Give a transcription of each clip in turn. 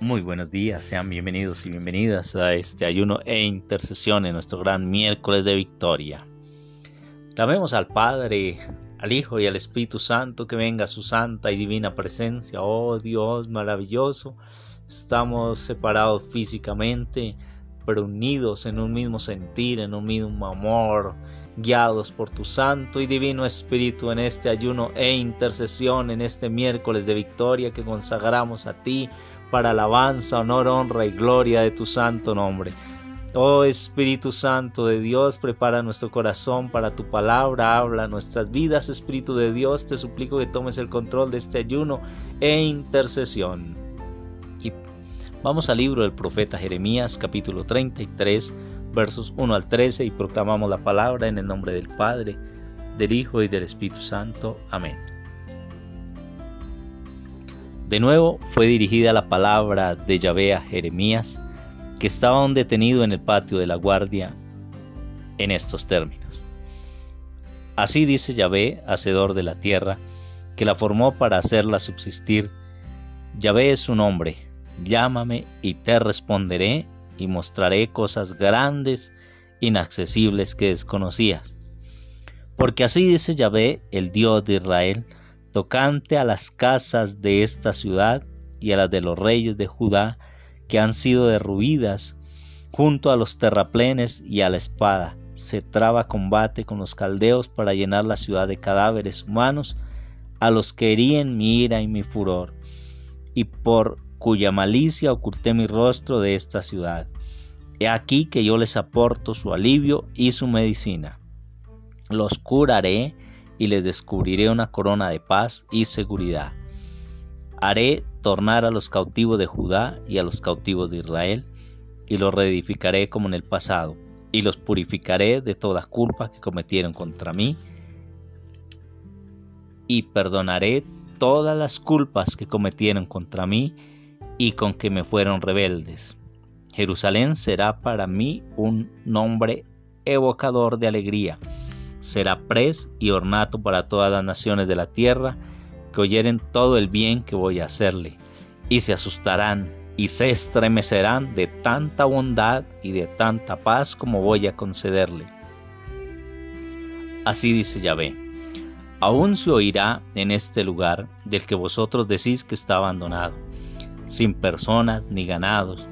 Muy buenos días, sean bienvenidos y bienvenidas a este ayuno e intercesión en nuestro gran miércoles de victoria. Clamemos al Padre, al Hijo y al Espíritu Santo que venga su santa y divina presencia. Oh Dios maravilloso, estamos separados físicamente, pero unidos en un mismo sentir, en un mismo amor, guiados por tu Santo y Divino Espíritu en este ayuno e intercesión, en este miércoles de victoria que consagramos a ti para alabanza, honor, honra y gloria de tu santo nombre. Oh Espíritu Santo de Dios, prepara nuestro corazón para tu palabra, habla nuestras vidas, Espíritu de Dios, te suplico que tomes el control de este ayuno e intercesión. Y vamos al libro del profeta Jeremías, capítulo 33, versos 1 al 13, y proclamamos la palabra en el nombre del Padre, del Hijo y del Espíritu Santo. Amén. De nuevo fue dirigida la palabra de Yahvé a Jeremías, que estaba aún detenido en el patio de la guardia, en estos términos. Así dice Yahvé, hacedor de la tierra, que la formó para hacerla subsistir. Yahvé es su nombre, llámame y te responderé y mostraré cosas grandes, inaccesibles que desconocías. Porque así dice Yahvé, el Dios de Israel, tocante a las casas de esta ciudad y a las de los reyes de Judá que han sido derruidas, junto a los terraplenes y a la espada. Se traba combate con los caldeos para llenar la ciudad de cadáveres humanos, a los que herían mi ira y mi furor, y por cuya malicia oculté mi rostro de esta ciudad. He aquí que yo les aporto su alivio y su medicina. Los curaré y les descubriré una corona de paz y seguridad. Haré tornar a los cautivos de Judá y a los cautivos de Israel, y los reedificaré como en el pasado, y los purificaré de toda culpa que cometieron contra mí, y perdonaré todas las culpas que cometieron contra mí y con que me fueron rebeldes. Jerusalén será para mí un nombre evocador de alegría será pres y ornato para todas las naciones de la tierra que oyeren todo el bien que voy a hacerle, y se asustarán y se estremecerán de tanta bondad y de tanta paz como voy a concederle. Así dice Yahvé, aún se oirá en este lugar del que vosotros decís que está abandonado, sin personas ni ganados,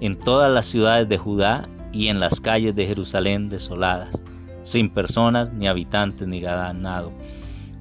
en todas las ciudades de Judá y en las calles de Jerusalén desoladas sin personas ni habitantes ni ganado.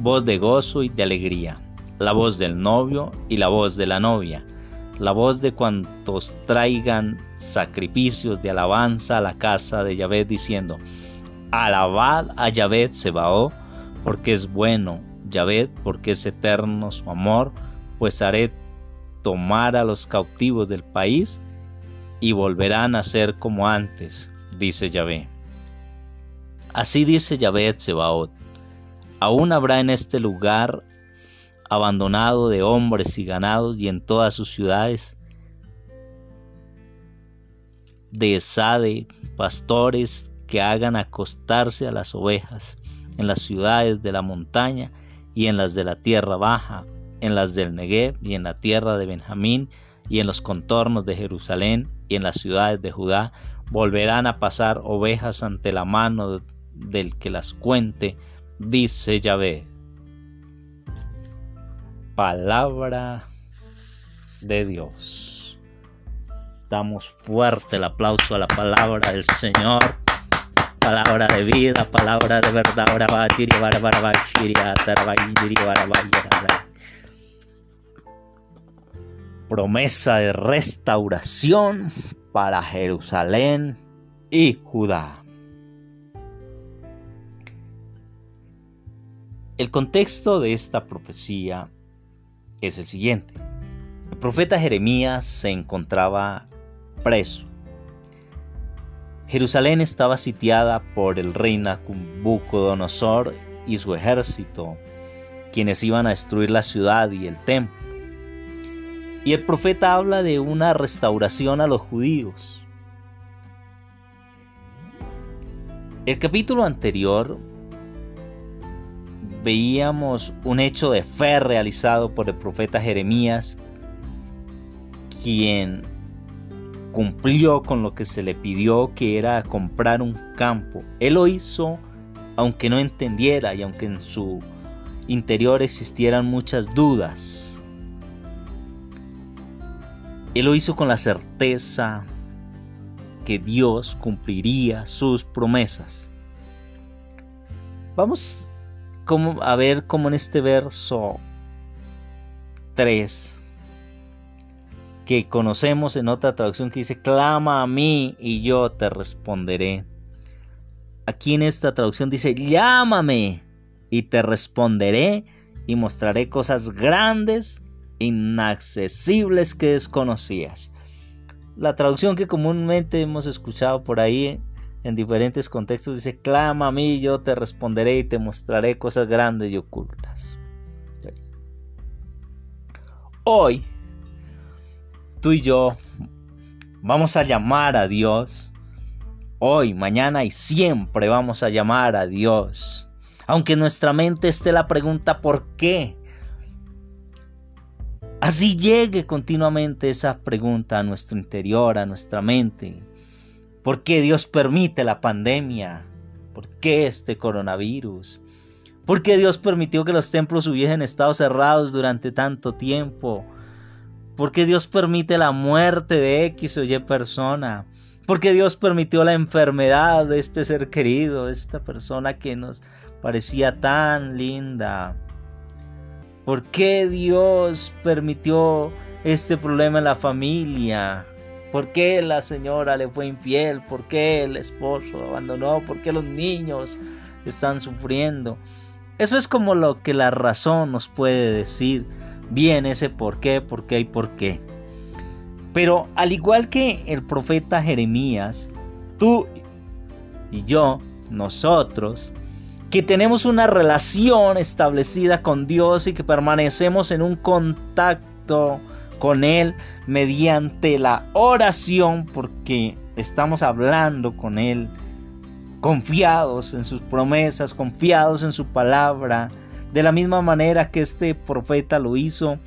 Voz de gozo y de alegría, la voz del novio y la voz de la novia, la voz de cuantos traigan sacrificios de alabanza a la casa de Yahvé diciendo, Alabad a Yahvé Sebaó, porque es bueno, Yahvé, porque es eterno su amor, pues haré tomar a los cautivos del país y volverán a ser como antes, dice Yahvé. Así dice Yahvé Sebaot, aún habrá en este lugar abandonado de hombres y ganados y en todas sus ciudades de Sade, pastores que hagan acostarse a las ovejas en las ciudades de la montaña y en las de la tierra baja, en las del Negev y en la tierra de Benjamín y en los contornos de Jerusalén y en las ciudades de Judá, volverán a pasar ovejas ante la mano del que las cuente, dice Yahvé. Palabra de Dios. Damos fuerte el aplauso a la palabra del Señor. Palabra de vida, palabra de verdad. Promesa de restauración para Jerusalén y Judá. El contexto de esta profecía es el siguiente. El profeta Jeremías se encontraba preso. Jerusalén estaba sitiada por el rey Nabucodonosor y su ejército, quienes iban a destruir la ciudad y el templo. Y el profeta habla de una restauración a los judíos. El capítulo anterior veíamos un hecho de fe realizado por el profeta Jeremías, quien cumplió con lo que se le pidió, que era comprar un campo. Él lo hizo aunque no entendiera y aunque en su interior existieran muchas dudas. Él lo hizo con la certeza que Dios cumpliría sus promesas. Vamos a ver cómo en este verso 3 que conocemos en otra traducción que dice, clama a mí y yo te responderé. Aquí en esta traducción dice, llámame y te responderé y mostraré cosas grandes, inaccesibles que desconocías. La traducción que comúnmente hemos escuchado por ahí en diferentes contextos dice, clama a mí, yo te responderé y te mostraré cosas grandes y ocultas. Hoy tú y yo vamos a llamar a Dios. Hoy, mañana y siempre vamos a llamar a Dios. Aunque en nuestra mente esté la pregunta ¿por qué? Así llegue continuamente esa pregunta a nuestro interior, a nuestra mente. ¿Por qué Dios permite la pandemia? ¿Por qué este coronavirus? ¿Por qué Dios permitió que los templos hubiesen estado cerrados durante tanto tiempo? ¿Por qué Dios permite la muerte de X o Y persona? ¿Por qué Dios permitió la enfermedad de este ser querido, de esta persona que nos parecía tan linda? ¿Por qué Dios permitió este problema en la familia? ¿Por qué la señora le fue infiel? ¿Por qué el esposo abandonó? ¿Por qué los niños están sufriendo? Eso es como lo que la razón nos puede decir bien ese por qué, por qué y por qué. Pero al igual que el profeta Jeremías, tú y yo, nosotros, que tenemos una relación establecida con Dios y que permanecemos en un contacto con Él mediante la oración, porque estamos hablando con Él, confiados en sus promesas, confiados en su palabra, de la misma manera que este profeta lo hizo.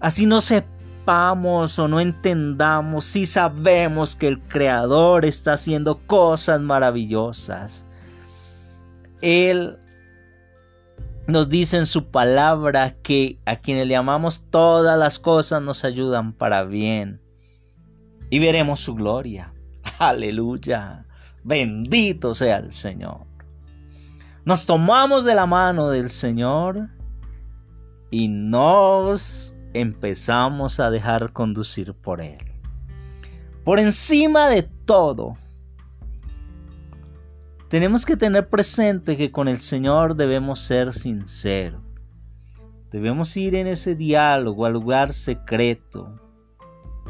Así no sepamos o no entendamos, si sabemos que el Creador está haciendo cosas maravillosas. Él nos dice en su palabra que a quienes le amamos todas las cosas nos ayudan para bien. Y veremos su gloria. Aleluya. Bendito sea el Señor. Nos tomamos de la mano del Señor y nos empezamos a dejar conducir por Él. Por encima de todo, tenemos que tener presente que con el Señor debemos ser sinceros. Debemos ir en ese diálogo al lugar secreto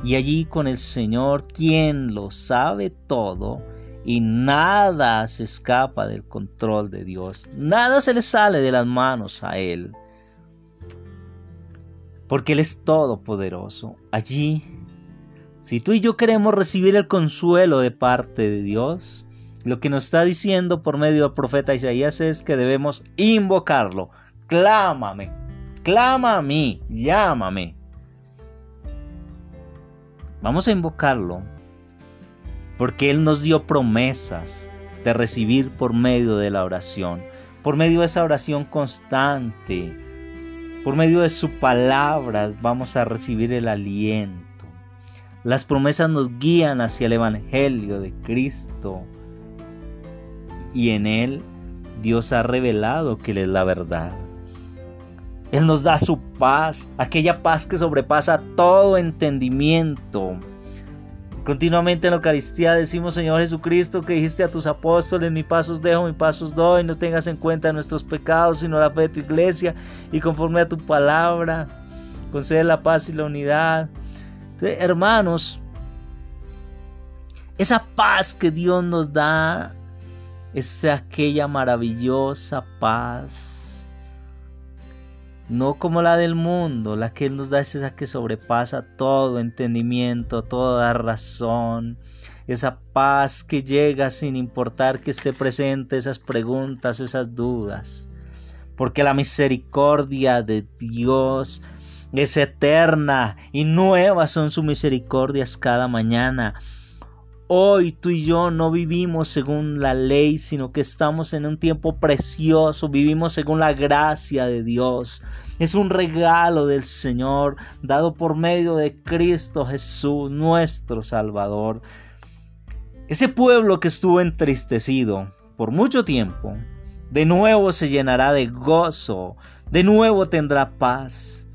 y allí con el Señor, quien lo sabe todo, y nada se escapa del control de Dios. Nada se le sale de las manos a Él. Porque Él es todopoderoso. Allí, si tú y yo queremos recibir el consuelo de parte de Dios, lo que nos está diciendo por medio del profeta Isaías es que debemos invocarlo. Clámame, clama a mí, llámame. Vamos a invocarlo porque Él nos dio promesas de recibir por medio de la oración, por medio de esa oración constante, por medio de su palabra vamos a recibir el aliento. Las promesas nos guían hacia el Evangelio de Cristo y en Él Dios ha revelado que Él es la verdad. Él nos da su paz, aquella paz que sobrepasa todo entendimiento Continuamente en la Eucaristía decimos, Señor Jesucristo, que dijiste a tus apóstoles, mi pasos dejo, mi pasos doy, no tengas en cuenta nuestros pecados, sino la fe de tu iglesia, y conforme a tu palabra, concede la paz y la unidad. Hermanos, esa paz que Dios nos da es aquella maravillosa paz. No como la del mundo, la que Él nos da es esa que sobrepasa todo entendimiento, toda razón, esa paz que llega sin importar que esté presente esas preguntas, esas dudas, porque la misericordia de Dios es eterna y nuevas son sus misericordias cada mañana. Hoy tú y yo no vivimos según la ley, sino que estamos en un tiempo precioso, vivimos según la gracia de Dios. Es un regalo del Señor dado por medio de Cristo Jesús, nuestro Salvador. Ese pueblo que estuvo entristecido por mucho tiempo, de nuevo se llenará de gozo, de nuevo tendrá paz.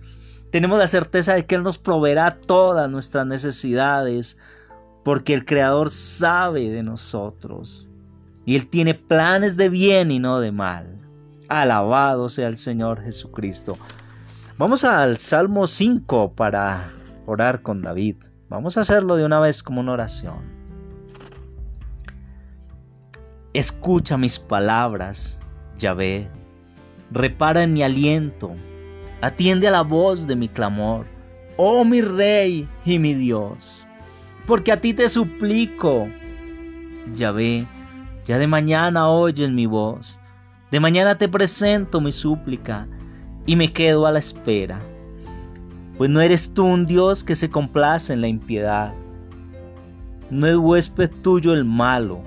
Tenemos la certeza de que Él nos proveerá todas nuestras necesidades porque el Creador sabe de nosotros y Él tiene planes de bien y no de mal. Alabado sea el Señor Jesucristo. Vamos al Salmo 5 para orar con David. Vamos a hacerlo de una vez como una oración. Escucha mis palabras, Yahvé. Repara en mi aliento. Atiende a la voz de mi clamor. Oh mi Rey y mi Dios porque a ti te suplico. Ya ve, ya de mañana oyes mi voz, de mañana te presento mi súplica y me quedo a la espera, pues no eres tú un Dios que se complace en la impiedad, no es huésped tuyo el malo,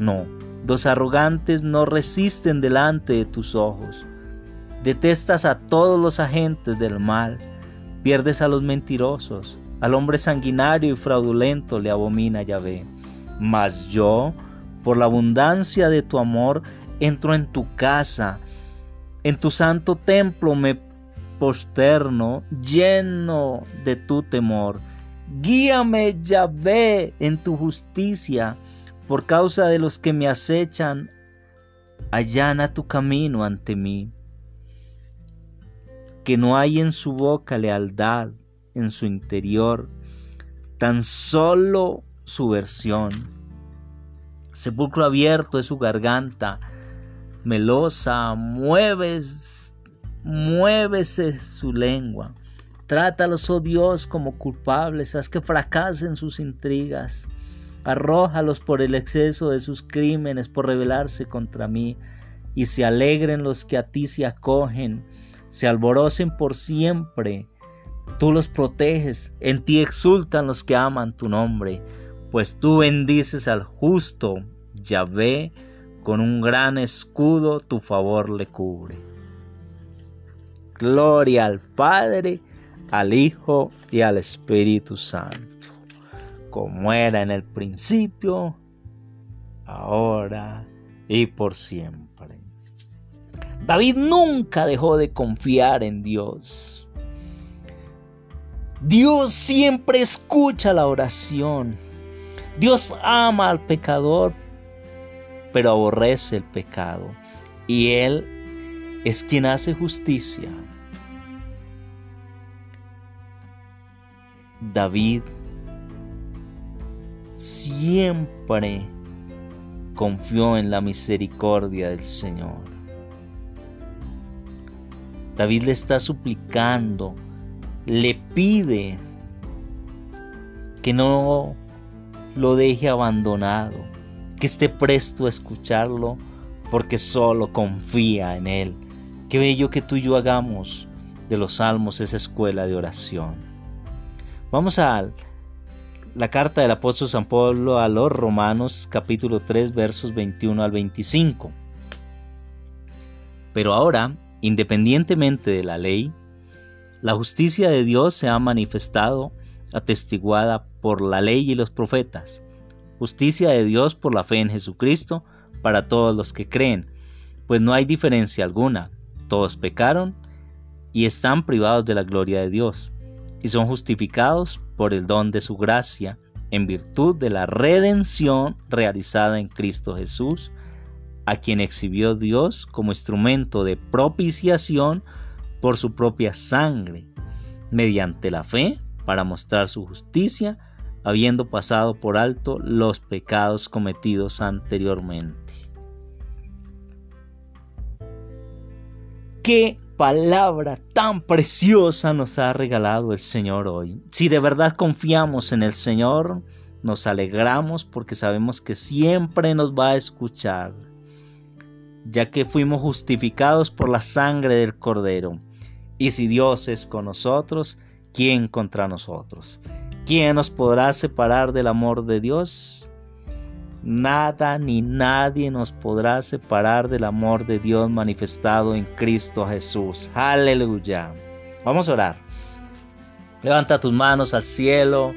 no, los arrogantes no resisten delante de tus ojos, detestas a todos los agentes del mal, pierdes a los mentirosos, al hombre sanguinario y fraudulento le abomina Yahvé. Mas yo, por la abundancia de tu amor, entro en tu casa. En tu santo templo me posterno, lleno de tu temor. Guíame, Yahvé, en tu justicia. Por causa de los que me acechan, allana tu camino ante mí. Que no hay en su boca lealtad en su interior, tan solo su versión. Sepulcro abierto es su garganta, melosa, mueves, muévese su lengua. Trátalos, oh Dios, como culpables, haz que fracasen sus intrigas. Arrójalos por el exceso de sus crímenes, por rebelarse contra mí, y se alegren los que a ti se acogen, se alborocen por siempre Tú los proteges, en ti exultan los que aman tu nombre, pues tú bendices al justo, Yahvé, con un gran escudo tu favor le cubre. Gloria al Padre, al Hijo y al Espíritu Santo, como era en el principio, ahora y por siempre. David nunca dejó de confiar en Dios. Dios siempre escucha la oración. Dios ama al pecador, pero aborrece el pecado. Y Él es quien hace justicia. David siempre confió en la misericordia del Señor. David le está suplicando le pide que no lo deje abandonado, que esté presto a escucharlo, porque solo confía en Él. Qué bello que tú y yo hagamos de los salmos esa escuela de oración. Vamos a la carta del apóstol San Pablo a los Romanos capítulo 3 versos 21 al 25. Pero ahora, independientemente de la ley, la justicia de Dios se ha manifestado, atestiguada por la ley y los profetas. Justicia de Dios por la fe en Jesucristo para todos los que creen, pues no hay diferencia alguna. Todos pecaron y están privados de la gloria de Dios, y son justificados por el don de su gracia, en virtud de la redención realizada en Cristo Jesús, a quien exhibió Dios como instrumento de propiciación por su propia sangre, mediante la fe, para mostrar su justicia, habiendo pasado por alto los pecados cometidos anteriormente. Qué palabra tan preciosa nos ha regalado el Señor hoy. Si de verdad confiamos en el Señor, nos alegramos porque sabemos que siempre nos va a escuchar, ya que fuimos justificados por la sangre del Cordero Y si Dios es con nosotros, ¿quién contra nosotros? ¿Quién nos podrá separar del amor de Dios? Nada ni nadie nos podrá separar del amor de Dios manifestado en Cristo Jesús. Aleluya. Vamos a orar. Levanta tus manos al cielo.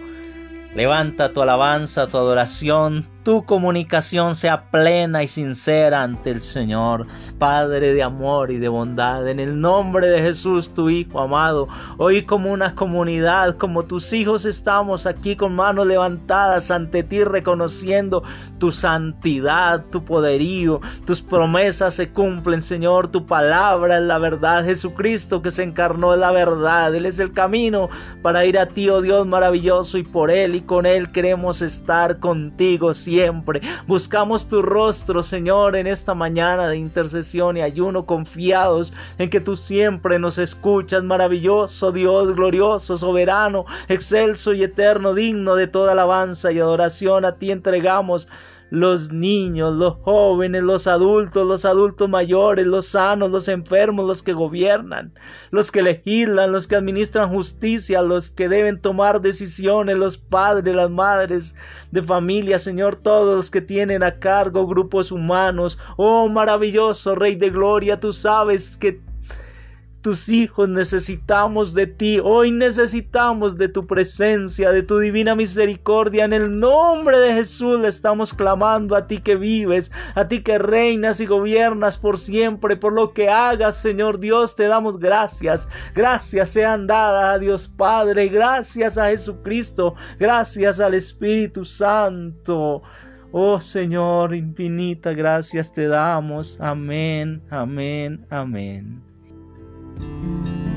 Levanta tu alabanza, tu adoración, tu comunicación sea plena y sincera ante el Señor, Padre de amor y de bondad. En el nombre de Jesús, tu Hijo amado, hoy como una comunidad, como tus hijos estamos aquí con manos levantadas ante ti, reconociendo tu santidad, tu poderío, tus promesas se cumplen, Señor, tu palabra es la verdad. Jesucristo que se encarnó es la verdad, Él es el camino para ir a ti, oh Dios maravilloso, y por Él y con Él queremos estar contigo siempre siempre. Buscamos tu rostro, Señor, en esta mañana de intercesión y ayuno, confiados en que tú siempre nos escuchas, maravilloso Dios, glorioso, soberano, excelso y eterno, digno de toda alabanza y adoración. A ti entregamos los niños, los jóvenes, los adultos, los adultos mayores, los sanos, los enfermos, los que gobiernan, los que legislan, los que administran justicia, los que deben tomar decisiones, los padres, las madres de familia, Señor, todos los que tienen a cargo grupos humanos. Oh maravilloso Rey de Gloria, tú sabes que tus hijos necesitamos de ti. Hoy necesitamos de tu presencia, de tu divina misericordia. En el nombre de Jesús le estamos clamando a ti que vives, a ti que reinas y gobiernas por siempre, por lo que hagas, Señor Dios, te damos gracias. Gracias sean dadas a Dios Padre, gracias a Jesucristo, gracias al Espíritu Santo. Oh Señor, infinita gracias te damos. Amén, amén, amén. Música